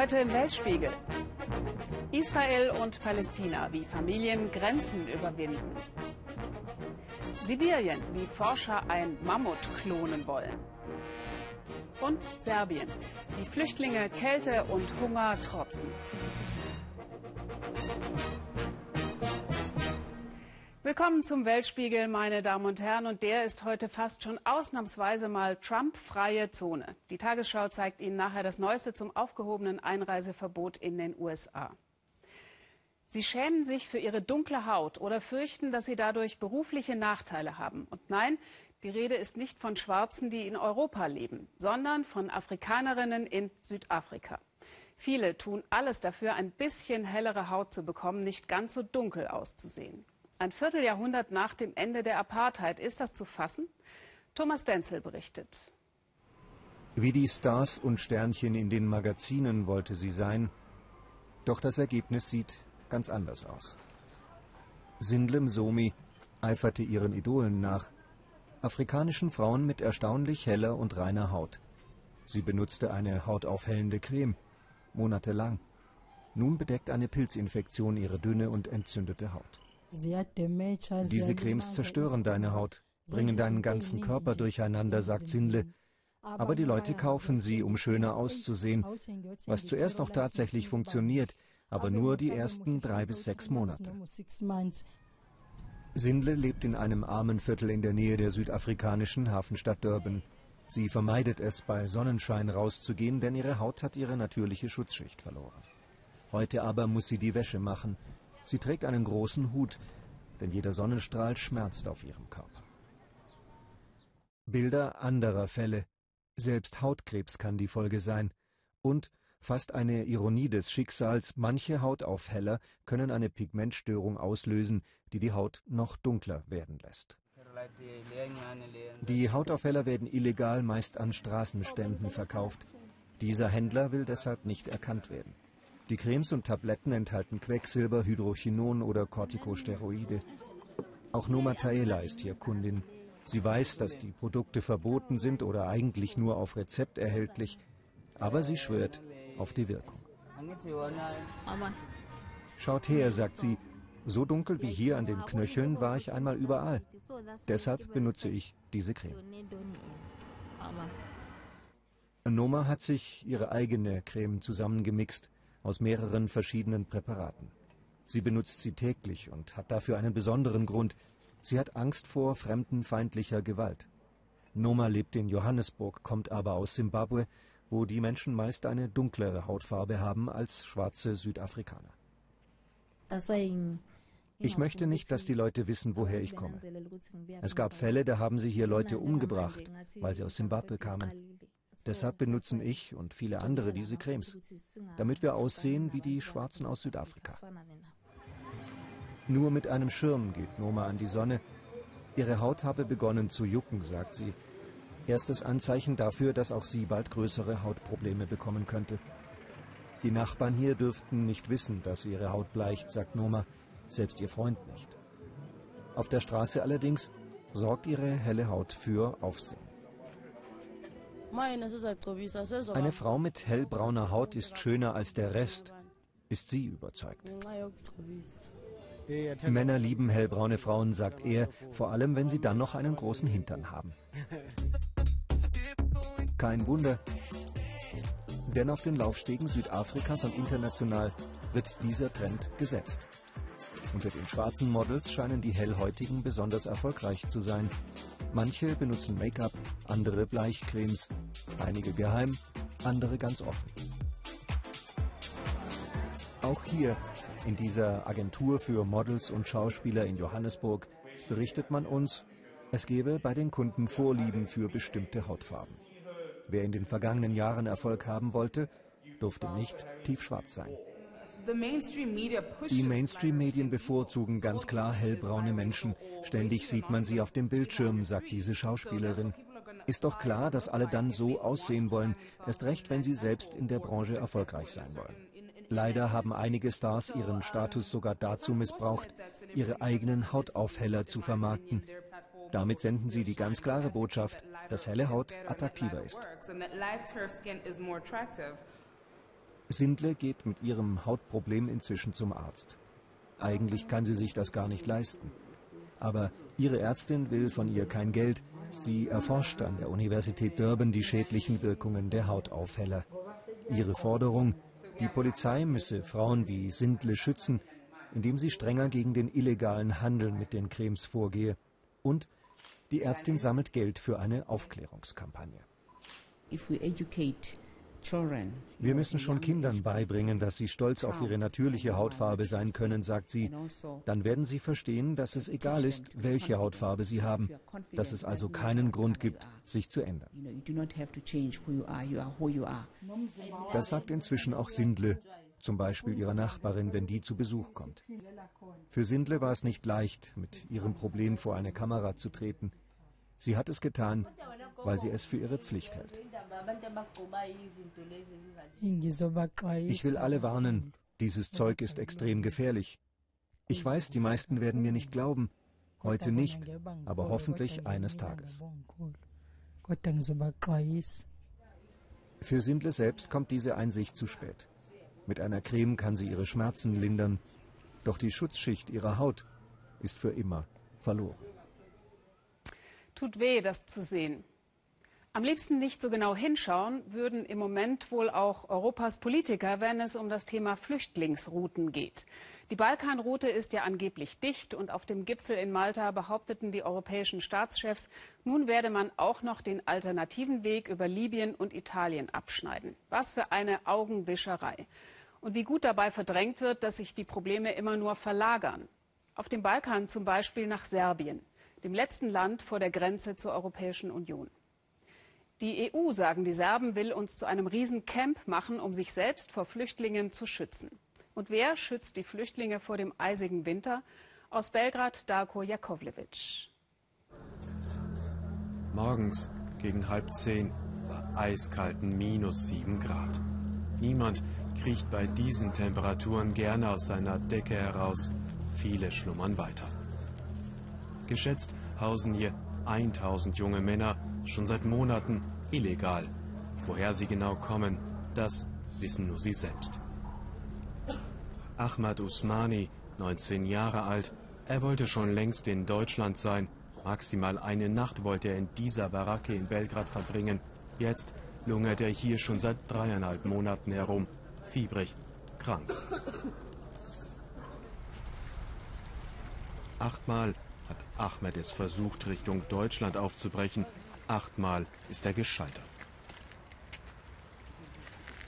Heute im Weltspiegel. Israel und Palästina, wie Familien Grenzen überwinden. Sibirien, wie Forscher ein Mammut klonen wollen. Und Serbien, wie Flüchtlinge Kälte und Hunger trotzen. Willkommen zum Weltspiegel, meine Damen und Herren. Und der ist heute fast schon ausnahmsweise mal Trump-freie Zone. Die Tagesschau zeigt Ihnen nachher das Neueste zum aufgehobenen Einreiseverbot in den USA. Sie schämen sich für ihre dunkle Haut oder fürchten, dass sie dadurch berufliche Nachteile haben. Und nein, die Rede ist nicht von Schwarzen, die in Europa leben, sondern von Afrikanerinnen in Südafrika. Viele tun alles dafür, ein bisschen hellere Haut zu bekommen, nicht ganz so dunkel auszusehen. Ein Vierteljahrhundert nach dem Ende der Apartheid. Ist das zu fassen? Thomas Denzel berichtet. Wie die Stars und Sternchen in den Magazinen wollte sie sein. Doch das Ergebnis sieht ganz anders aus. Sindlem Somi eiferte ihren Idolen nach. Afrikanischen Frauen mit erstaunlich heller und reiner Haut. Sie benutzte eine hautaufhellende Creme. Monatelang. Nun bedeckt eine Pilzinfektion ihre dünne und entzündete Haut. Diese Cremes zerstören deine Haut, bringen deinen ganzen Körper durcheinander, sagt Sindle. Aber die Leute kaufen sie, um schöner auszusehen, was zuerst auch tatsächlich funktioniert, aber nur die ersten drei bis sechs Monate. Sindle lebt in einem armen Viertel in der Nähe der südafrikanischen Hafenstadt Durban. Sie vermeidet es, bei Sonnenschein rauszugehen, denn ihre Haut hat ihre natürliche Schutzschicht verloren. Heute aber muss sie die Wäsche machen, Sie trägt einen großen Hut, denn jeder Sonnenstrahl schmerzt auf ihrem Körper. Bilder anderer Fälle. Selbst Hautkrebs kann die Folge sein. Und, fast eine Ironie des Schicksals, manche Hautaufheller können eine Pigmentstörung auslösen, die die Haut noch dunkler werden lässt. Die Hautaufheller werden illegal meist an Straßenständen verkauft. Dieser Händler will deshalb nicht erkannt werden. Die Cremes und Tabletten enthalten Quecksilber, Hydrochinon oder Corticosteroide. Auch Noma Taela ist hier Kundin. Sie weiß, dass die Produkte verboten sind oder eigentlich nur auf Rezept erhältlich, aber sie schwört auf die Wirkung. Schaut her, sagt sie, so dunkel wie hier an den Knöcheln war ich einmal überall. Deshalb benutze ich diese Creme. Noma hat sich ihre eigene Creme zusammengemixt aus mehreren verschiedenen Präparaten. Sie benutzt sie täglich und hat dafür einen besonderen Grund. Sie hat Angst vor fremdenfeindlicher Gewalt. Noma lebt in Johannesburg, kommt aber aus Simbabwe, wo die Menschen meist eine dunklere Hautfarbe haben als schwarze Südafrikaner. Ich möchte nicht, dass die Leute wissen, woher ich komme. Es gab Fälle, da haben sie hier Leute umgebracht, weil sie aus Simbabwe kamen. Deshalb benutzen ich und viele andere diese Cremes, damit wir aussehen wie die Schwarzen aus Südafrika. Nur mit einem Schirm geht Noma an die Sonne. Ihre Haut habe begonnen zu jucken, sagt sie. Erstes Anzeichen dafür, dass auch sie bald größere Hautprobleme bekommen könnte. Die Nachbarn hier dürften nicht wissen, dass ihre Haut bleicht, sagt Noma, selbst ihr Freund nicht. Auf der Straße allerdings sorgt ihre helle Haut für Aufsehen. Eine Frau mit hellbrauner Haut ist schöner als der Rest, ist sie überzeugt. Männer lieben hellbraune Frauen, sagt er, vor allem wenn sie dann noch einen großen Hintern haben. Kein Wunder, denn auf den Laufstegen Südafrikas und international wird dieser Trend gesetzt. Unter den schwarzen Models scheinen die Hellhäutigen besonders erfolgreich zu sein. Manche benutzen Make-up, andere Bleichcremes, einige geheim, andere ganz offen. Auch hier, in dieser Agentur für Models und Schauspieler in Johannesburg, berichtet man uns, es gebe bei den Kunden Vorlieben für bestimmte Hautfarben. Wer in den vergangenen Jahren Erfolg haben wollte, durfte nicht tiefschwarz sein. Die Mainstream-Medien bevorzugen ganz klar hellbraune Menschen. Ständig sieht man sie auf dem Bildschirm, sagt diese Schauspielerin. Ist doch klar, dass alle dann so aussehen wollen, erst recht, wenn sie selbst in der Branche erfolgreich sein wollen. Leider haben einige Stars ihren Status sogar dazu missbraucht, ihre eigenen Hautaufheller zu vermarkten. Damit senden sie die ganz klare Botschaft, dass helle Haut attraktiver ist. Sindle geht mit ihrem Hautproblem inzwischen zum Arzt. Eigentlich kann sie sich das gar nicht leisten. Aber ihre Ärztin will von ihr kein Geld. Sie erforscht an der Universität Durban die schädlichen Wirkungen der Hautaufheller. Ihre Forderung, die Polizei müsse Frauen wie Sindle schützen, indem sie strenger gegen den illegalen Handel mit den Cremes vorgehe. Und die Ärztin sammelt Geld für eine Aufklärungskampagne. If we educate wir müssen schon Kindern beibringen, dass sie stolz auf ihre natürliche Hautfarbe sein können, sagt sie. Dann werden sie verstehen, dass es egal ist, welche Hautfarbe sie haben, dass es also keinen Grund gibt, sich zu ändern. Das sagt inzwischen auch Sindle, zum Beispiel ihrer Nachbarin, wenn die zu Besuch kommt. Für Sindle war es nicht leicht, mit ihrem Problem vor eine Kamera zu treten. Sie hat es getan, weil sie es für ihre Pflicht hält. Ich will alle warnen, dieses Zeug ist extrem gefährlich. Ich weiß, die meisten werden mir nicht glauben, heute nicht, aber hoffentlich eines Tages. Für Sindle selbst kommt diese Einsicht zu spät. Mit einer Creme kann sie ihre Schmerzen lindern, doch die Schutzschicht ihrer Haut ist für immer verloren. Tut weh, das zu sehen. Am liebsten nicht so genau hinschauen würden im Moment wohl auch Europas Politiker, wenn es um das Thema Flüchtlingsrouten geht. Die Balkanroute ist ja angeblich dicht und auf dem Gipfel in Malta behaupteten die europäischen Staatschefs, nun werde man auch noch den alternativen Weg über Libyen und Italien abschneiden. Was für eine Augenwischerei. Und wie gut dabei verdrängt wird, dass sich die Probleme immer nur verlagern. Auf dem Balkan zum Beispiel nach Serbien, dem letzten Land vor der Grenze zur Europäischen Union. Die EU, sagen die Serben, will uns zu einem Riesencamp machen, um sich selbst vor Flüchtlingen zu schützen. Und wer schützt die Flüchtlinge vor dem eisigen Winter? Aus Belgrad Darko Jakovlevic. Morgens gegen halb zehn war eiskalten minus sieben Grad. Niemand kriecht bei diesen Temperaturen gerne aus seiner Decke heraus. Viele schlummern weiter. Geschätzt hausen hier 1000 junge Männer schon seit Monaten illegal. Woher sie genau kommen, das wissen nur sie selbst. Ahmad Usmani, 19 Jahre alt, er wollte schon längst in Deutschland sein. Maximal eine Nacht wollte er in dieser Baracke in Belgrad verbringen. Jetzt lungert er hier schon seit dreieinhalb Monaten herum, fiebrig, krank. Achtmal hat Ahmed es versucht, Richtung Deutschland aufzubrechen, Achtmal ist er gescheitert.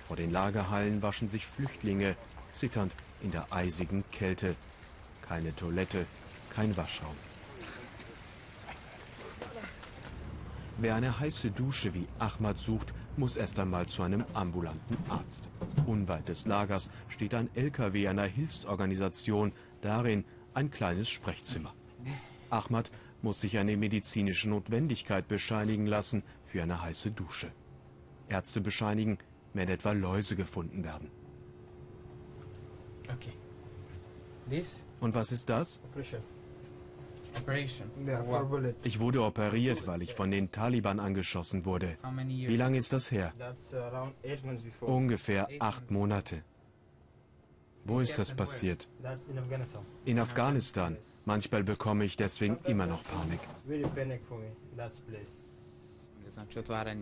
Vor den Lagerhallen waschen sich Flüchtlinge, zitternd in der eisigen Kälte. Keine Toilette, kein Waschraum. Wer eine heiße Dusche wie Ahmad sucht, muss erst einmal zu einem ambulanten Arzt. Unweit des Lagers steht ein LKW einer Hilfsorganisation, darin ein kleines Sprechzimmer. Ahmad muss sich eine medizinische Notwendigkeit bescheinigen lassen für eine heiße Dusche. Ärzte bescheinigen, wenn etwa Läuse gefunden werden. Okay. This? Und was ist das? Operation. Operation. Yeah. Ich wurde operiert, weil ich von den Taliban angeschossen wurde. Wie lange ist das her? Ungefähr acht Monate. Wo ist das passiert? In Afghanistan. Manchmal bekomme ich deswegen immer noch Panik.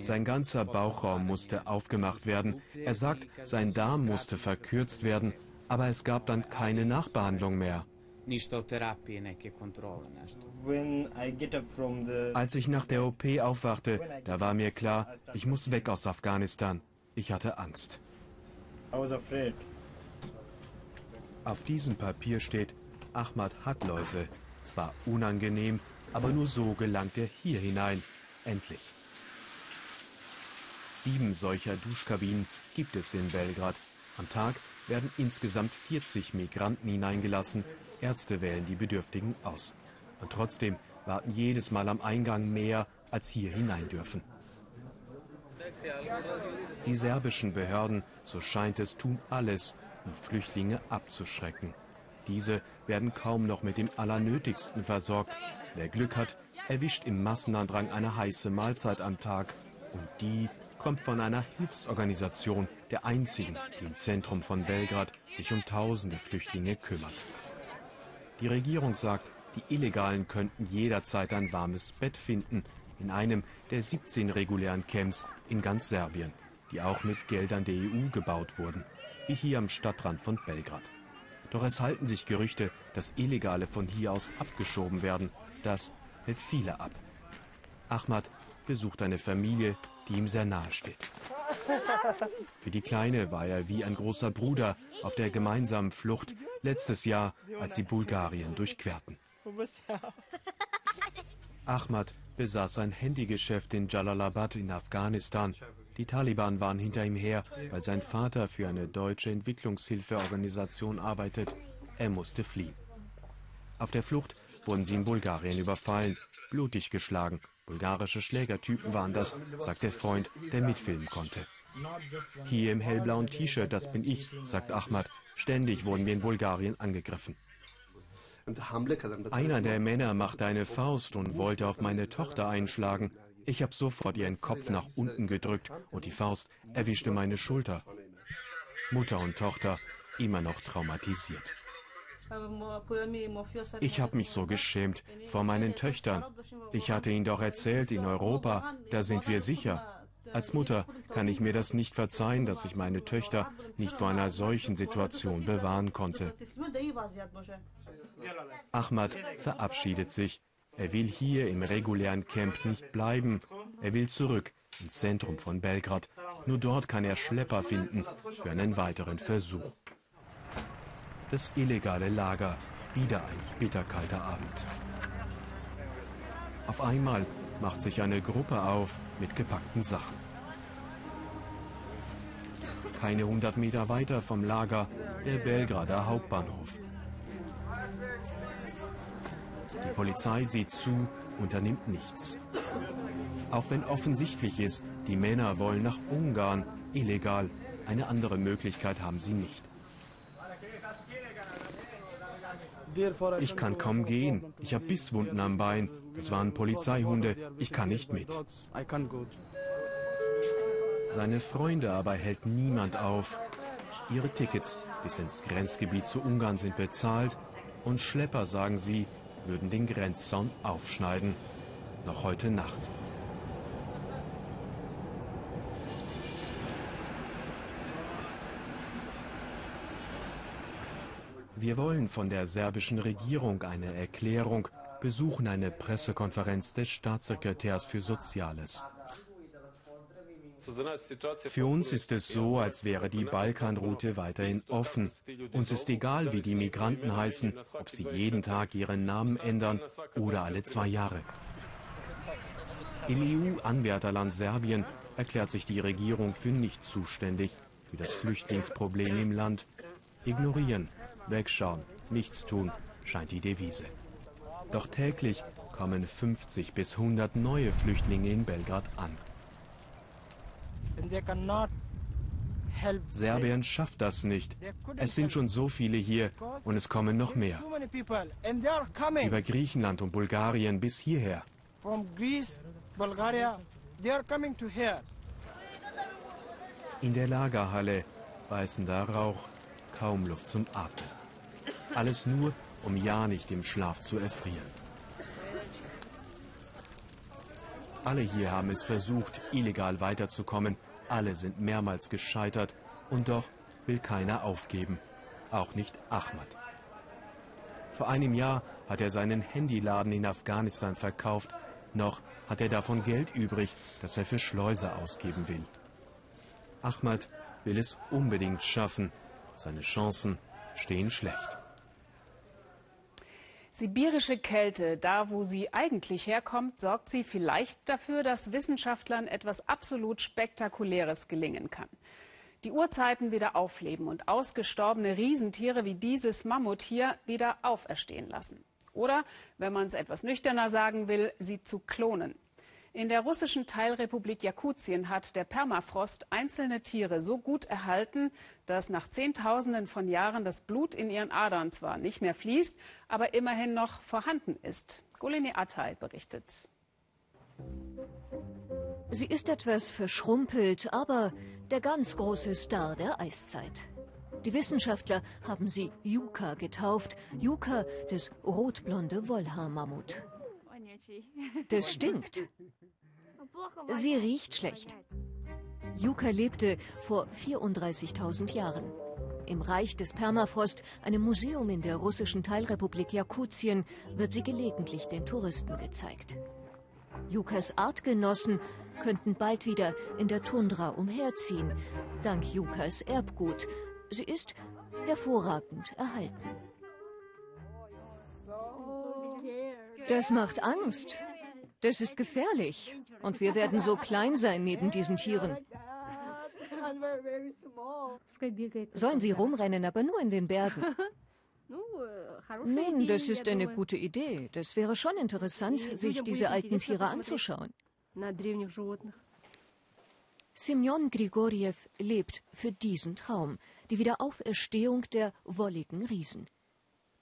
Sein ganzer Bauchraum musste aufgemacht werden. Er sagt, sein Darm musste verkürzt werden, aber es gab dann keine Nachbehandlung mehr. Als ich nach der OP aufwachte, da war mir klar, ich muss weg aus Afghanistan. Ich hatte Angst. I was afraid. Auf diesem Papier steht, Ahmad hat Läuse. Zwar unangenehm, aber nur so gelangt er hier hinein. Endlich. Sieben solcher Duschkabinen gibt es in Belgrad. Am Tag werden insgesamt 40 Migranten hineingelassen. Ärzte wählen die Bedürftigen aus. Und trotzdem warten jedes Mal am Eingang mehr, als hier hinein dürfen. Die serbischen Behörden, so scheint es, tun alles, um Flüchtlinge abzuschrecken. Diese werden kaum noch mit dem Allernötigsten versorgt. Wer Glück hat, erwischt im Massenandrang eine heiße Mahlzeit am Tag. Und die kommt von einer Hilfsorganisation, der einzigen, die im Zentrum von Belgrad sich um tausende Flüchtlinge kümmert. Die Regierung sagt, die Illegalen könnten jederzeit ein warmes Bett finden in einem der 17 regulären Camps in ganz Serbien, die auch mit Geldern der EU gebaut wurden, wie hier am Stadtrand von Belgrad. Doch es halten sich Gerüchte, dass Illegale von hier aus abgeschoben werden. Das hält viele ab. Ahmad besucht eine Familie, die ihm sehr nahe steht. Für die Kleine war er wie ein großer Bruder auf der gemeinsamen Flucht letztes Jahr, als sie Bulgarien durchquerten. Ahmad besaß ein Handygeschäft in Jalalabad in Afghanistan. Die Taliban waren hinter ihm her, weil sein Vater für eine deutsche Entwicklungshilfeorganisation arbeitet. Er musste fliehen. Auf der Flucht wurden sie in Bulgarien überfallen, blutig geschlagen. Bulgarische Schlägertypen waren das, sagt der Freund, der mitfilmen konnte. Hier im hellblauen T-Shirt, das bin ich, sagt Ahmad. Ständig wurden wir in Bulgarien angegriffen. Einer der Männer machte eine Faust und wollte auf meine Tochter einschlagen. Ich habe sofort ihren Kopf nach unten gedrückt und die Faust erwischte meine Schulter. Mutter und Tochter immer noch traumatisiert. Ich habe mich so geschämt vor meinen Töchtern. Ich hatte ihnen doch erzählt, in Europa, da sind wir sicher. Als Mutter kann ich mir das nicht verzeihen, dass ich meine Töchter nicht vor einer solchen Situation bewahren konnte. Ahmad verabschiedet sich. Er will hier im regulären Camp nicht bleiben. Er will zurück ins Zentrum von Belgrad. Nur dort kann er Schlepper finden für einen weiteren Versuch. Das illegale Lager. Wieder ein bitterkalter Abend. Auf einmal macht sich eine Gruppe auf mit gepackten Sachen. Keine hundert Meter weiter vom Lager der Belgrader Hauptbahnhof. Die Polizei sieht zu, unternimmt nichts. Auch wenn offensichtlich ist, die Männer wollen nach Ungarn, illegal. Eine andere Möglichkeit haben sie nicht. Ich kann kaum gehen. Ich habe Bisswunden am Bein. Das waren Polizeihunde. Ich kann nicht mit. Seine Freunde aber hält niemand auf. Ihre Tickets bis ins Grenzgebiet zu Ungarn sind bezahlt und Schlepper, sagen sie, würden den Grenzzaun aufschneiden. Noch heute Nacht. Wir wollen von der serbischen Regierung eine Erklärung, besuchen eine Pressekonferenz des Staatssekretärs für Soziales. Für uns ist es so, als wäre die Balkanroute weiterhin offen. Uns ist egal, wie die Migranten heißen, ob sie jeden Tag ihren Namen ändern oder alle zwei Jahre. Im EU-Anwärterland Serbien erklärt sich die Regierung für nicht zuständig für das Flüchtlingsproblem im Land. Ignorieren, wegschauen, nichts tun, scheint die Devise. Doch täglich kommen 50 bis 100 neue Flüchtlinge in Belgrad an. Serbien schafft das nicht. Es sind schon so viele hier und es kommen noch mehr. Über Griechenland und Bulgarien bis hierher. In der Lagerhalle weißender Rauch, kaum Luft zum Atmen. Alles nur, um ja nicht im Schlaf zu erfrieren. Alle hier haben es versucht, illegal weiterzukommen, alle sind mehrmals gescheitert und doch will keiner aufgeben. Auch nicht Ahmad. Vor einem Jahr hat er seinen Handyladen in Afghanistan verkauft. Noch hat er davon Geld übrig, das er für Schleuser ausgeben will. Ahmad will es unbedingt schaffen. Seine Chancen stehen schlecht. Sibirische Kälte, da wo sie eigentlich herkommt, sorgt sie vielleicht dafür, dass Wissenschaftlern etwas absolut Spektakuläres gelingen kann. Die Urzeiten wieder aufleben und ausgestorbene Riesentiere wie dieses Mammut hier wieder auferstehen lassen. Oder, wenn man es etwas nüchterner sagen will, sie zu klonen. In der russischen Teilrepublik Jakutien hat der Permafrost einzelne Tiere so gut erhalten, dass nach Zehntausenden von Jahren das Blut in ihren Adern zwar nicht mehr fließt, aber immerhin noch vorhanden ist. Golini Atay berichtet. Sie ist etwas verschrumpelt, aber der ganz große Star der Eiszeit. Die Wissenschaftler haben sie Yuka getauft. Yuka, das rotblonde Wollhaarmammut. Das stinkt. Sie riecht schlecht. Yuka lebte vor 34.000 Jahren. Im Reich des Permafrost, einem Museum in der russischen Teilrepublik Jakutien, wird sie gelegentlich den Touristen gezeigt. Yukas Artgenossen könnten bald wieder in der Tundra umherziehen, dank Yukas Erbgut. Sie ist hervorragend erhalten. Das macht Angst. Das ist gefährlich. Und wir werden so klein sein neben diesen Tieren. Sollen sie rumrennen, aber nur in den Bergen. Nun, das ist eine gute Idee. Das wäre schon interessant, sich diese alten Tiere anzuschauen. Semyon Grigoriev lebt für diesen Traum, die Wiederauferstehung der wolligen Riesen.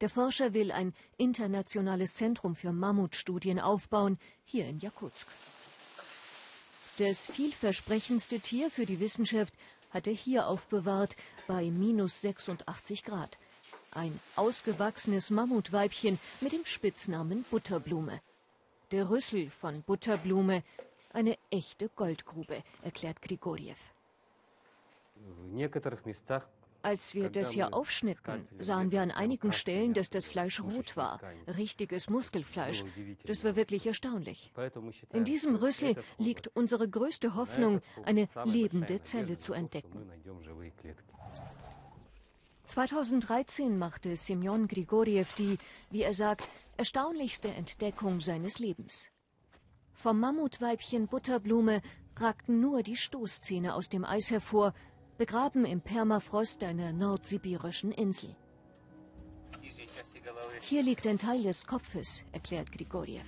Der Forscher will ein internationales Zentrum für Mammutstudien aufbauen, hier in Jakutsk. Das vielversprechendste Tier für die Wissenschaft hat er hier aufbewahrt, bei minus 86 Grad. Ein ausgewachsenes Mammutweibchen mit dem Spitznamen Butterblume. Der Rüssel von Butterblume, eine echte Goldgrube, erklärt Grigoriev. Als wir das hier aufschnitten, sahen wir an einigen Stellen, dass das Fleisch rot war. Richtiges Muskelfleisch. Das war wirklich erstaunlich. In diesem Rüssel liegt unsere größte Hoffnung, eine lebende Zelle zu entdecken. 2013 machte Semyon Grigoriev die, wie er sagt, erstaunlichste Entdeckung seines Lebens. Vom Mammutweibchen Butterblume ragten nur die Stoßzähne aus dem Eis hervor, begraben im Permafrost einer nordsibirischen Insel. Hier liegt ein Teil des Kopfes, erklärt Grigoriev.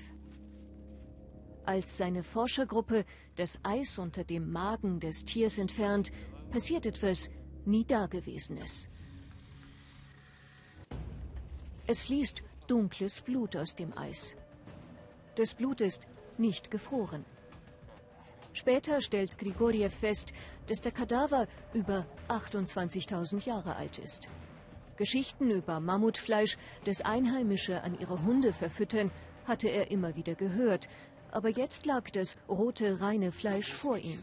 Als seine Forschergruppe das Eis unter dem Magen des Tiers entfernt, passiert etwas nie Dagewesenes. Es fließt dunkles Blut aus dem Eis. Das Blut ist nicht gefroren. Später stellt Grigoriev fest, dass der Kadaver über 28.000 Jahre alt ist. Geschichten über Mammutfleisch, das Einheimische an ihre Hunde verfüttern, hatte er immer wieder gehört. Aber jetzt lag das rote, reine Fleisch vor ihm.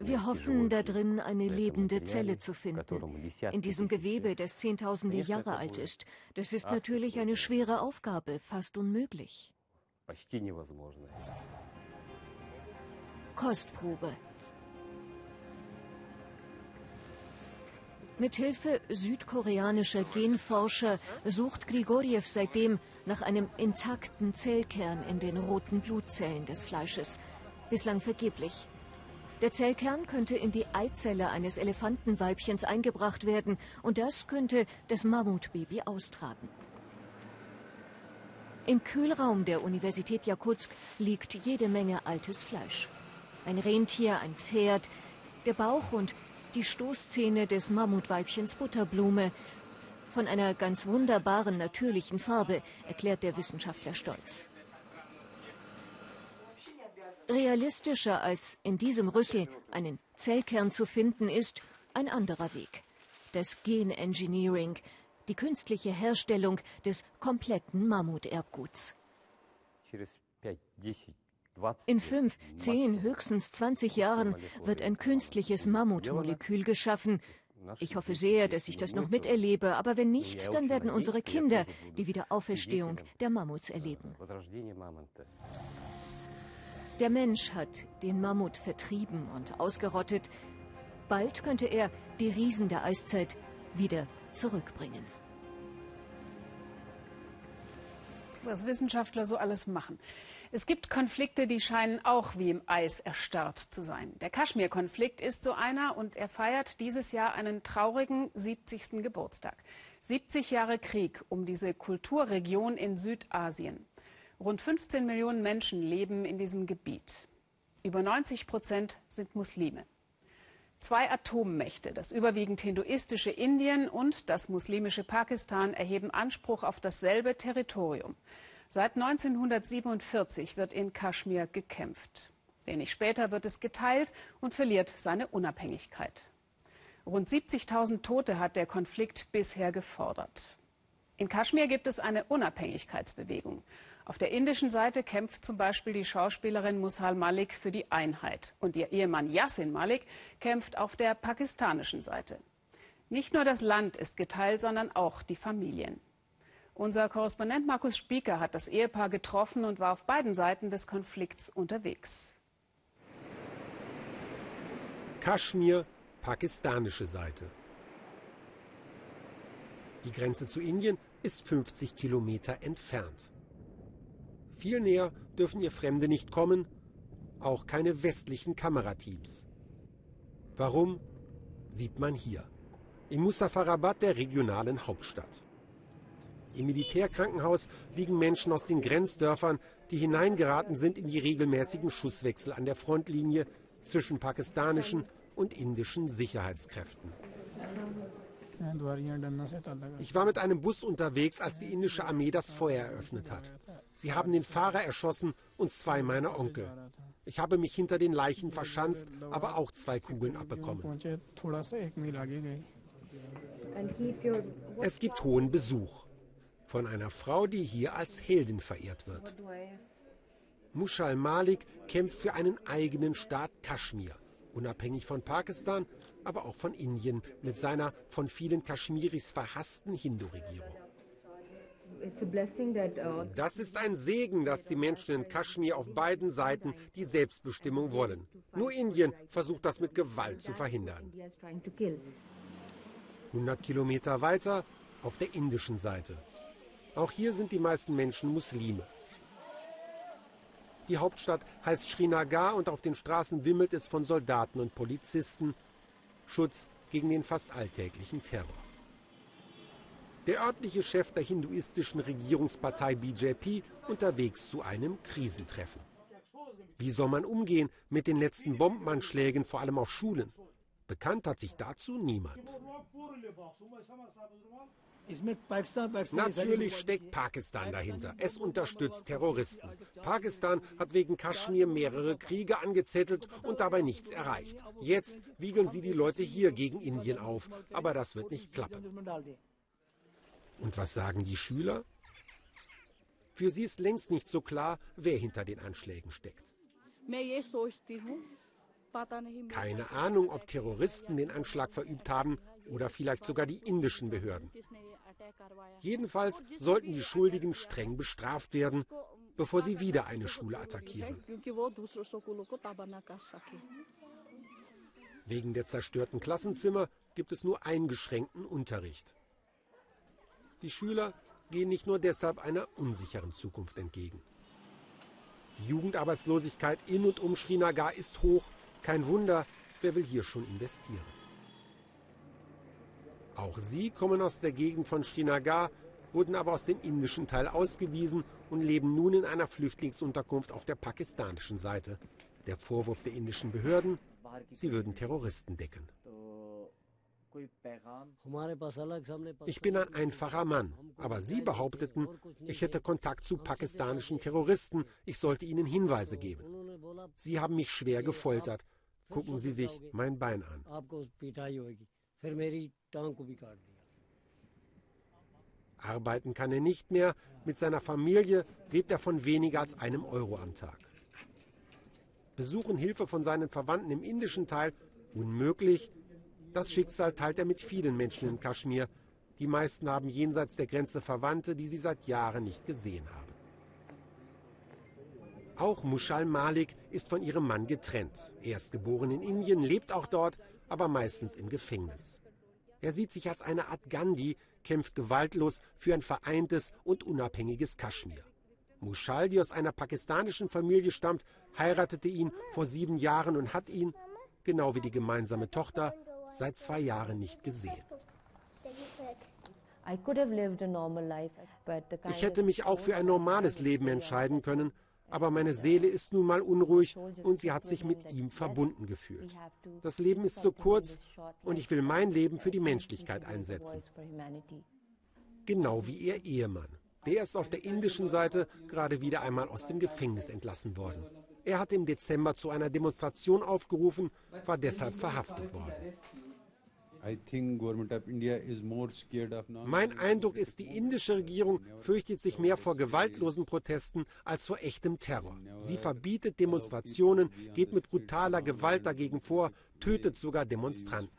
Wir hoffen, da drin eine lebende Zelle zu finden. In diesem Gewebe, das Zehntausende Jahre alt ist. Das ist natürlich eine schwere Aufgabe, fast unmöglich. Kostprobe. Mithilfe südkoreanischer Genforscher sucht Grigoriev seitdem nach einem intakten Zellkern in den roten Blutzellen des Fleisches. Bislang vergeblich. Der Zellkern könnte in die Eizelle eines Elefantenweibchens eingebracht werden und das könnte das Mammutbaby austragen. Im Kühlraum der Universität Jakutsk liegt jede Menge altes Fleisch. Ein Rentier, ein Pferd, der Bauch und die Stoßzähne des Mammutweibchens Butterblume. Von einer ganz wunderbaren natürlichen Farbe, erklärt der Wissenschaftler stolz. Realistischer als in diesem Rüssel einen Zellkern zu finden ist ein anderer Weg. Das Genengineering, die künstliche Herstellung des kompletten Mammuterbguts. In fünf, zehn, höchstens 20 Jahren wird ein künstliches Mammutmolekül geschaffen. Ich hoffe sehr, dass ich das noch miterlebe, aber wenn nicht, dann werden unsere Kinder die Wiederauferstehung der Mammuts erleben. Der Mensch hat den Mammut vertrieben und ausgerottet. Bald könnte er die Riesen der Eiszeit wieder zurückbringen. Was Wissenschaftler so alles machen. Es gibt Konflikte, die scheinen auch wie im Eis erstarrt zu sein. Der Kaschmir-Konflikt ist so einer und er feiert dieses Jahr einen traurigen 70. Geburtstag. 70 Jahre Krieg um diese Kulturregion in Südasien. Rund 15 Millionen Menschen leben in diesem Gebiet. Über 90 Prozent sind Muslime. Zwei Atommächte, das überwiegend hinduistische Indien und das muslimische Pakistan, erheben Anspruch auf dasselbe Territorium. Seit 1947 wird in Kaschmir gekämpft. Wenig später wird es geteilt und verliert seine Unabhängigkeit. Rund 70.000 Tote hat der Konflikt bisher gefordert. In Kaschmir gibt es eine Unabhängigkeitsbewegung. Auf der indischen Seite kämpft zum Beispiel die Schauspielerin Mushal Malik für die Einheit. Und ihr Ehemann Yassin Malik kämpft auf der pakistanischen Seite. Nicht nur das Land ist geteilt, sondern auch die Familien. Unser Korrespondent Markus Spieker hat das Ehepaar getroffen und war auf beiden Seiten des Konflikts unterwegs. Kaschmir, pakistanische Seite. Die Grenze zu Indien ist 50 Kilometer entfernt. Viel näher dürfen ihr Fremde nicht kommen, auch keine westlichen Kamerateams. Warum, sieht man hier. In Muzaffarabad, der regionalen Hauptstadt. Im Militärkrankenhaus liegen Menschen aus den Grenzdörfern, die hineingeraten sind in die regelmäßigen Schusswechsel an der Frontlinie zwischen pakistanischen und indischen Sicherheitskräften. Ich war mit einem Bus unterwegs, als die indische Armee das Feuer eröffnet hat. Sie haben den Fahrer erschossen und zwei meiner Onkel. Ich habe mich hinter den Leichen verschanzt, aber auch zwei Kugeln abbekommen. Es gibt hohen Besuch von einer Frau, die hier als Heldin verehrt wird. Mushal Malik kämpft für einen eigenen Staat Kaschmir, unabhängig von Pakistan, aber auch von Indien mit seiner von vielen Kaschmiris verhassten Hindu-Regierung. Das ist ein Segen, dass die Menschen in Kaschmir auf beiden Seiten die Selbstbestimmung wollen. Nur Indien versucht das mit Gewalt zu verhindern. 100 Kilometer weiter auf der indischen Seite. Auch hier sind die meisten Menschen Muslime. Die Hauptstadt heißt Srinagar und auf den Straßen wimmelt es von Soldaten und Polizisten. Schutz gegen den fast alltäglichen Terror. Der örtliche Chef der hinduistischen Regierungspartei BJP unterwegs zu einem Krisentreffen. Wie soll man umgehen mit den letzten Bombenanschlägen, vor allem auf Schulen? Bekannt hat sich dazu niemand. Natürlich steckt Pakistan dahinter. Es unterstützt Terroristen. Pakistan hat wegen Kaschmir mehrere Kriege angezettelt und dabei nichts erreicht. Jetzt wiegeln sie die Leute hier gegen Indien auf. Aber das wird nicht klappen. Und was sagen die Schüler? Für sie ist längst nicht so klar, wer hinter den Anschlägen steckt. Keine Ahnung, ob Terroristen den Anschlag verübt haben oder vielleicht sogar die indischen Behörden. Jedenfalls sollten die Schuldigen streng bestraft werden, bevor sie wieder eine Schule attackieren. Wegen der zerstörten Klassenzimmer gibt es nur eingeschränkten Unterricht. Die Schüler gehen nicht nur deshalb einer unsicheren Zukunft entgegen. Die Jugendarbeitslosigkeit in und um Srinagar ist hoch. Kein Wunder, wer will hier schon investieren? Auch sie kommen aus der Gegend von Srinagar, wurden aber aus dem indischen Teil ausgewiesen und leben nun in einer Flüchtlingsunterkunft auf der pakistanischen Seite. Der Vorwurf der indischen Behörden, sie würden Terroristen decken. Ich bin ein einfacher Mann, aber Sie behaupteten, ich hätte Kontakt zu pakistanischen Terroristen, ich sollte ihnen Hinweise geben. Sie haben mich schwer gefoltert. Gucken Sie sich mein Bein an. Arbeiten kann er nicht mehr. Mit seiner Familie lebt er von weniger als einem Euro am Tag. Besuchen Hilfe von seinen Verwandten im indischen Teil unmöglich. Das Schicksal teilt er mit vielen Menschen in Kaschmir. Die meisten haben jenseits der Grenze Verwandte, die sie seit Jahren nicht gesehen haben. Auch Mushal Malik ist von ihrem Mann getrennt. Er ist geboren in Indien, lebt auch dort, aber meistens im Gefängnis. Er sieht sich als eine Art Gandhi, kämpft gewaltlos für ein vereintes und unabhängiges Kaschmir. Mushal, die aus einer pakistanischen Familie stammt, heiratete ihn vor sieben Jahren und hat ihn, genau wie die gemeinsame Tochter, seit zwei Jahren nicht gesehen. Ich hätte mich auch für ein normales Leben entscheiden können, aber meine Seele ist nun mal unruhig und sie hat sich mit ihm verbunden gefühlt. Das Leben ist so kurz und ich will mein Leben für die Menschlichkeit einsetzen. Genau wie ihr Ehemann. Der ist auf der indischen Seite gerade wieder einmal aus dem Gefängnis entlassen worden. Er hat im Dezember zu einer Demonstration aufgerufen, war deshalb verhaftet worden. Mein Eindruck ist, die indische Regierung fürchtet sich mehr vor gewaltlosen Protesten als vor echtem Terror. Sie verbietet Demonstrationen, geht mit brutaler Gewalt dagegen vor, tötet sogar Demonstranten.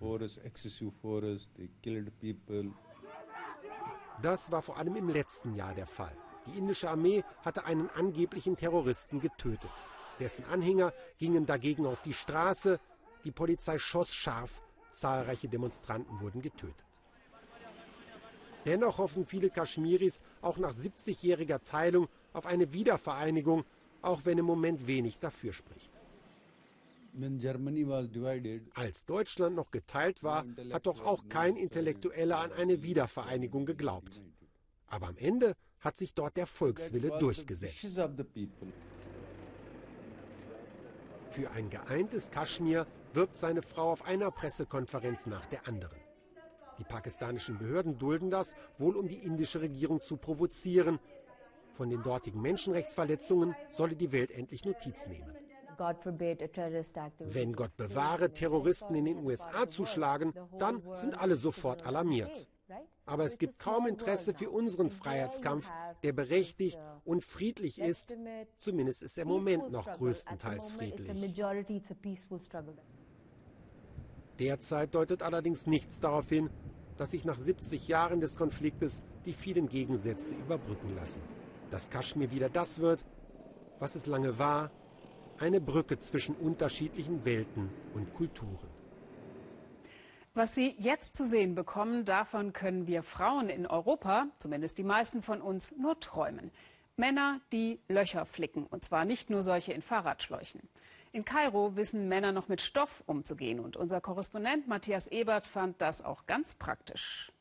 Das war vor allem im letzten Jahr der Fall. Die indische Armee hatte einen angeblichen Terroristen getötet. Dessen Anhänger gingen dagegen auf die Straße. Die Polizei schoss scharf. Zahlreiche Demonstranten wurden getötet. Dennoch hoffen viele Kaschmiris auch nach 70-jähriger Teilung auf eine Wiedervereinigung, auch wenn im Moment wenig dafür spricht. Als Deutschland noch geteilt war, hat doch auch kein Intellektueller an eine Wiedervereinigung geglaubt. Aber am Ende hat sich dort der Volkswille durchgesetzt. Für ein geeintes Kaschmir wirbt seine Frau auf einer Pressekonferenz nach der anderen. Die pakistanischen Behörden dulden das, wohl um die indische Regierung zu provozieren. Von den dortigen Menschenrechtsverletzungen solle die Welt endlich Notiz nehmen. Wenn Gott bewahre, Terroristen in den USA zuschlagen, dann sind alle sofort alarmiert. Aber es gibt kaum Interesse für unseren Freiheitskampf, der berechtigt und friedlich ist. Zumindest ist er im Moment noch größtenteils friedlich. Derzeit deutet allerdings nichts darauf hin, dass sich nach 70 Jahren des Konfliktes die vielen Gegensätze überbrücken lassen. Dass Kaschmir wieder das wird, was es lange war, eine Brücke zwischen unterschiedlichen Welten und Kulturen. Was Sie jetzt zu sehen bekommen, davon können wir Frauen in Europa, zumindest die meisten von uns, nur träumen. Männer, die Löcher flicken, und zwar nicht nur solche in Fahrradschläuchen. In Kairo wissen Männer noch mit Stoff umzugehen und unser Korrespondent Matthias Ebert fand das auch ganz praktisch.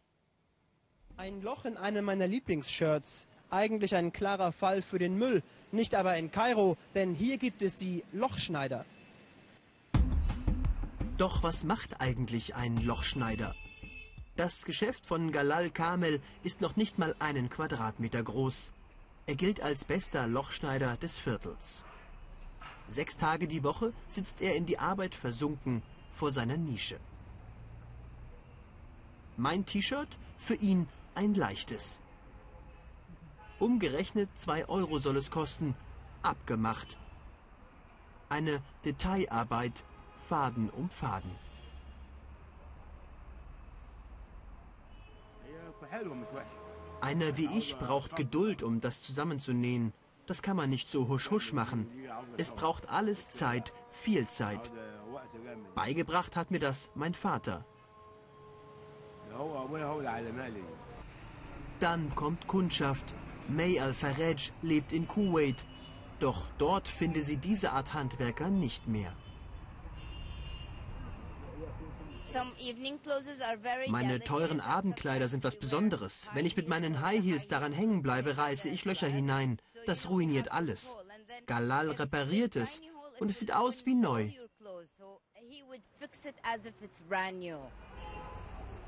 Ein Loch in einem meiner Lieblingsshirts. Eigentlich ein klarer Fall für den Müll, nicht aber in Kairo, denn hier gibt es die Lochschneider. Doch was macht eigentlich ein Lochschneider? Das Geschäft von Galal Kamel ist noch nicht mal einen Quadratmeter groß. Er gilt als bester Lochschneider des Viertels. Sechs Tage die Woche sitzt er in die Arbeit versunken vor seiner Nische. Mein T-Shirt für ihn ein leichtes. Umgerechnet zwei Euro soll es kosten, abgemacht. Eine Detailarbeit Faden um Faden. Einer wie ich braucht Geduld, um das zusammenzunähen. Das kann man nicht so husch husch machen. Es braucht alles Zeit, viel Zeit. Beigebracht hat mir das mein Vater. Dann kommt Kundschaft. May al-Faraj lebt in Kuwait. Doch dort finde sie diese Art Handwerker nicht mehr. Meine teuren Abendkleider sind was Besonderes. Wenn ich mit meinen High Heels daran hängen bleibe, reiße ich Löcher hinein. Das ruiniert alles. Galal repariert es und es sieht aus wie neu.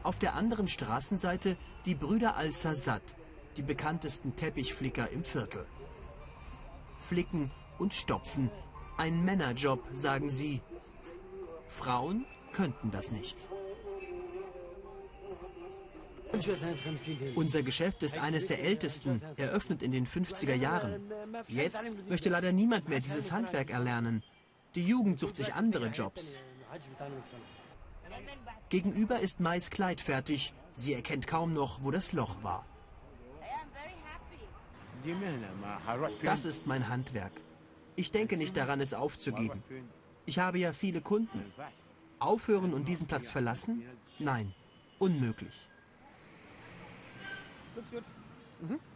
Auf der anderen Straßenseite die Brüder Al-Sazad, die bekanntesten Teppichflicker im Viertel. Flicken und stopfen, ein Männerjob, sagen sie. Frauen könnten das nicht. Unser Geschäft ist eines der ältesten, eröffnet in den 50er Jahren. Jetzt möchte leider niemand mehr dieses Handwerk erlernen. Die Jugend sucht sich andere Jobs. Gegenüber ist Mais Kleid fertig. Sie erkennt kaum noch, wo das Loch war. Das ist mein Handwerk. Ich denke nicht daran, es aufzugeben. Ich habe ja viele Kunden. Aufhören und diesen Platz verlassen? Nein, unmöglich.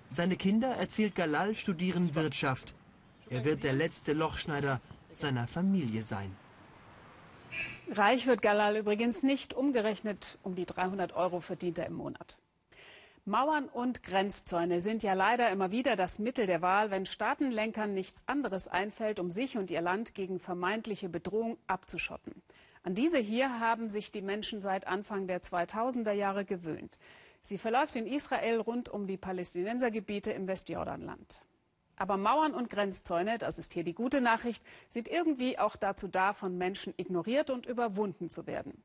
Seine Kinder, erzählt Galal, studieren Wirtschaft. Er wird der letzte Lochschneider seiner Familie sein. Reich wird Galal übrigens nicht, umgerechnet um die 300 Euro verdient er im Monat. Mauern und Grenzzäune sind ja leider immer wieder das Mittel der Wahl, wenn Staatenlenkern nichts anderes einfällt, um sich und ihr Land gegen vermeintliche Bedrohung abzuschotten. An diese hier haben sich die Menschen seit Anfang der 2000er Jahre gewöhnt. Sie verläuft in Israel rund um die Palästinensergebiete im Westjordanland. Aber Mauern und Grenzzäune, das ist hier die gute Nachricht, sind irgendwie auch dazu da, von Menschen ignoriert und überwunden zu werden.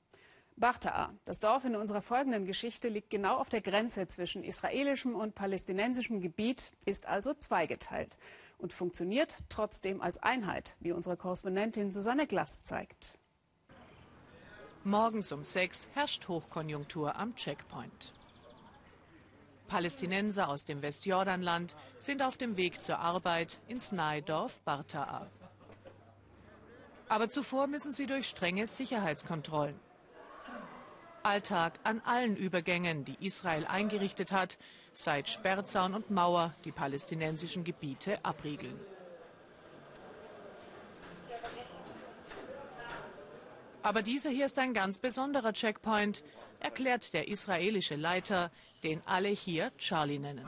Bartaa, das Dorf in unserer folgenden Geschichte, liegt genau auf der Grenze zwischen israelischem und palästinensischem Gebiet, ist also zweigeteilt und funktioniert trotzdem als Einheit, wie unsere Korrespondentin Susanne Glass zeigt. Morgens um sechs herrscht Hochkonjunktur am Checkpoint. Palästinenser aus dem Westjordanland sind auf dem Weg zur Arbeit ins Nahdorf Bartaa. Aber zuvor müssen sie durch strenge Sicherheitskontrollen. Alltag an allen Übergängen, die Israel eingerichtet hat, seit Sperrzaun und Mauer die palästinensischen Gebiete abriegeln. Aber dieser hier ist ein ganz besonderer Checkpoint, erklärt der israelische Leiter, den alle hier Charlie nennen.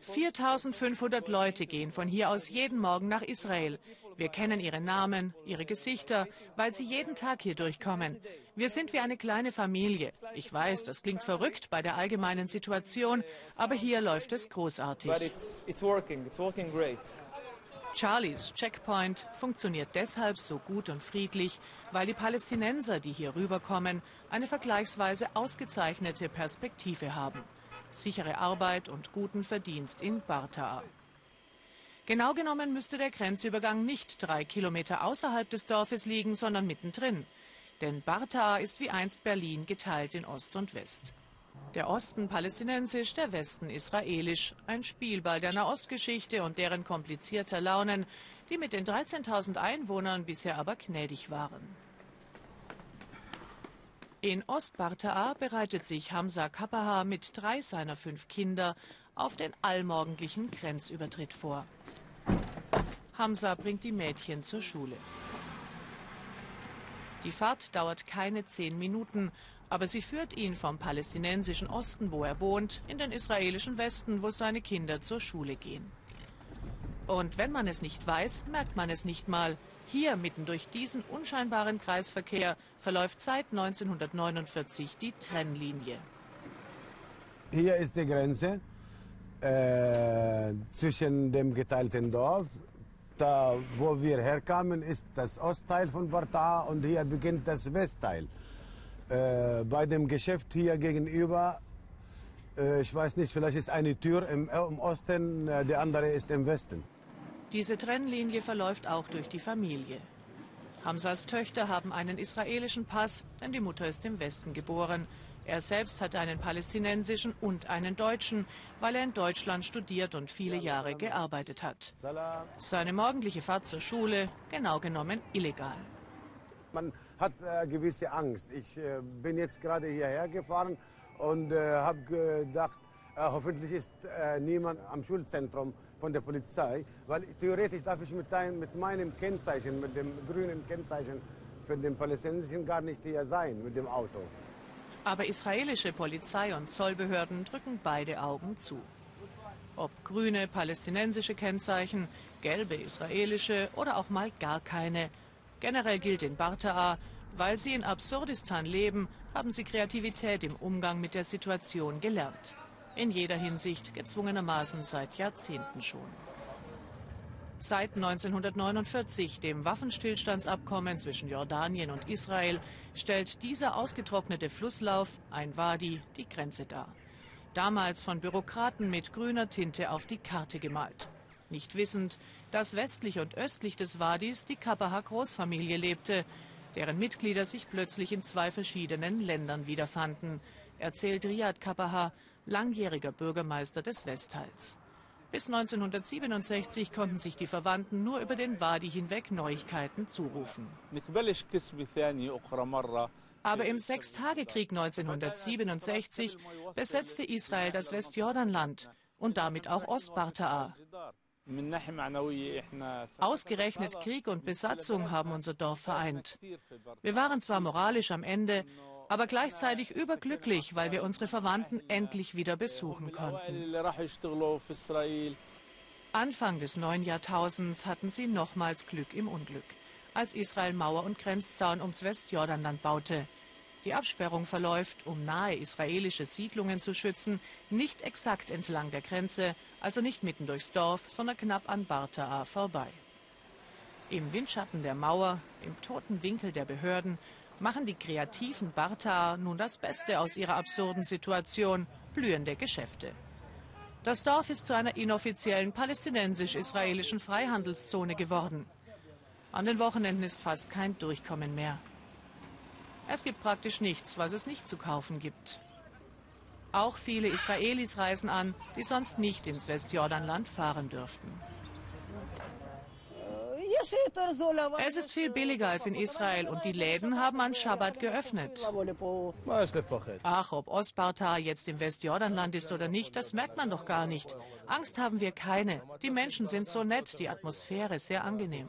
4500 Leute gehen von hier aus jeden Morgen nach Israel. Wir kennen ihre Namen, ihre Gesichter, weil sie jeden Tag hier durchkommen. Wir sind wie eine kleine Familie. Ich weiß, das klingt verrückt bei der allgemeinen Situation, aber hier läuft es großartig. Charlies Checkpoint funktioniert deshalb so gut und friedlich, weil die Palästinenser, die hier rüberkommen, eine vergleichsweise ausgezeichnete Perspektive haben. Sichere Arbeit und guten Verdienst in Bartaa. Genau genommen müsste der Grenzübergang nicht drei Kilometer außerhalb des Dorfes liegen, sondern mittendrin. Denn Bartaa ist wie einst Berlin geteilt in Ost und West. Der Osten palästinensisch, der Westen israelisch. Ein Spielball der Nahostgeschichte und deren komplizierter Launen, die mit den 13.000 Einwohnern bisher aber gnädig waren. In Ostbartaa bereitet sich Hamza Kapaha mit drei seiner fünf Kinder auf den allmorgendlichen Grenzübertritt vor. Hamza bringt die Mädchen zur Schule. Die Fahrt dauert keine zehn Minuten aber sie führt ihn vom palästinensischen Osten, wo er wohnt, in den israelischen Westen, wo seine Kinder zur Schule gehen. Und wenn man es nicht weiß, merkt man es nicht mal. Hier, mitten durch diesen unscheinbaren Kreisverkehr, verläuft seit 1949 die Trennlinie. Hier ist die Grenze äh, zwischen dem geteilten Dorf. Da, wo wir herkamen, ist das Ostteil von Barta und hier beginnt das Westteil. Äh, bei dem Geschäft hier gegenüber, äh, ich weiß nicht, vielleicht ist eine Tür im, äh, im Osten, äh, die andere ist im Westen. Diese Trennlinie verläuft auch durch die Familie. Hamzas Töchter haben einen israelischen Pass, denn die Mutter ist im Westen geboren. Er selbst hat einen palästinensischen und einen deutschen, weil er in Deutschland studiert und viele Jahre gearbeitet hat. Seine morgendliche Fahrt zur Schule, genau genommen illegal. Man hat äh, gewisse Angst. Ich äh, bin jetzt gerade hierher gefahren und äh, habe gedacht, äh, hoffentlich ist äh, niemand am Schulzentrum von der Polizei, weil theoretisch darf ich mit, dein, mit meinem Kennzeichen, mit dem grünen Kennzeichen für den Palästinensischen gar nicht hier sein mit dem Auto. Aber israelische Polizei und Zollbehörden drücken beide Augen zu. Ob grüne palästinensische Kennzeichen, gelbe israelische oder auch mal gar keine – Generell gilt in Bartaa, weil sie in Absurdistan leben, haben sie Kreativität im Umgang mit der Situation gelernt. In jeder Hinsicht gezwungenermaßen seit Jahrzehnten schon. Seit 1949, dem Waffenstillstandsabkommen zwischen Jordanien und Israel, stellt dieser ausgetrocknete Flusslauf, ein Wadi, die Grenze dar. Damals von Bürokraten mit grüner Tinte auf die Karte gemalt nicht wissend, dass westlich und östlich des Wadis die Kapaha-Großfamilie lebte, deren Mitglieder sich plötzlich in zwei verschiedenen Ländern wiederfanden, erzählt Riyad Kapaha, langjähriger Bürgermeister des Westteils. Bis 1967 konnten sich die Verwandten nur über den Wadi hinweg Neuigkeiten zurufen. Aber im Sechstagekrieg 1967 besetzte Israel das Westjordanland und damit auch Ostbartaa. Ausgerechnet Krieg und Besatzung haben unser Dorf vereint. Wir waren zwar moralisch am Ende, aber gleichzeitig überglücklich, weil wir unsere Verwandten endlich wieder besuchen konnten. Anfang des neuen Jahrtausends hatten sie nochmals Glück im Unglück. als Israel Mauer und Grenzzaun ums Westjordanland baute. Die Absperrung verläuft, um nahe israelische Siedlungen zu schützen, nicht exakt entlang der Grenze, also nicht mitten durchs Dorf, sondern knapp an Bartaa vorbei. Im Windschatten der Mauer, im toten Winkel der Behörden, machen die kreativen Bartaa nun das Beste aus ihrer absurden Situation, blühende Geschäfte. Das Dorf ist zu einer inoffiziellen palästinensisch-israelischen Freihandelszone geworden. An den Wochenenden ist fast kein Durchkommen mehr. Es gibt praktisch nichts, was es nicht zu kaufen gibt. Auch viele Israelis reisen an, die sonst nicht ins Westjordanland fahren dürften. Es ist viel billiger als in Israel und die Läden haben an Schabbat geöffnet. Ach, ob Ostbarta jetzt im Westjordanland ist oder nicht, das merkt man doch gar nicht. Angst haben wir keine. Die Menschen sind so nett, die Atmosphäre sehr angenehm.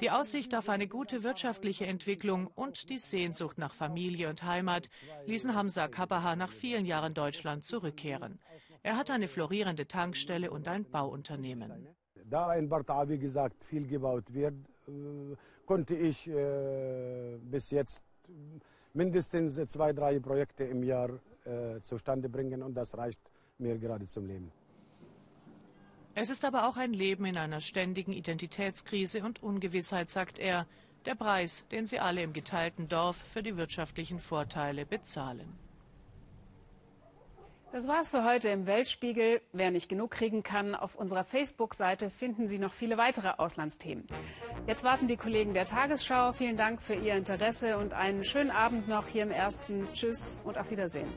Die Aussicht auf eine gute wirtschaftliche Entwicklung und die Sehnsucht nach Familie und Heimat ließen Hamza Kabaha nach vielen Jahren Deutschland zurückkehren. Er hat eine florierende Tankstelle und ein Bauunternehmen. Da in Barta, wie gesagt, viel gebaut wird, äh, konnte ich äh, bis jetzt mindestens zwei, drei Projekte im Jahr äh, zustande bringen und das reicht mir gerade zum Leben. Es ist aber auch ein Leben in einer ständigen Identitätskrise und Ungewissheit, sagt er. Der Preis, den sie alle im geteilten Dorf für die wirtschaftlichen Vorteile bezahlen. Das war's für heute im Weltspiegel. Wer nicht genug kriegen kann, auf unserer Facebook-Seite finden Sie noch viele weitere Auslandsthemen. Jetzt warten die Kollegen der Tagesschau. Vielen Dank für Ihr Interesse und einen schönen Abend noch hier im ersten. Tschüss und auf Wiedersehen.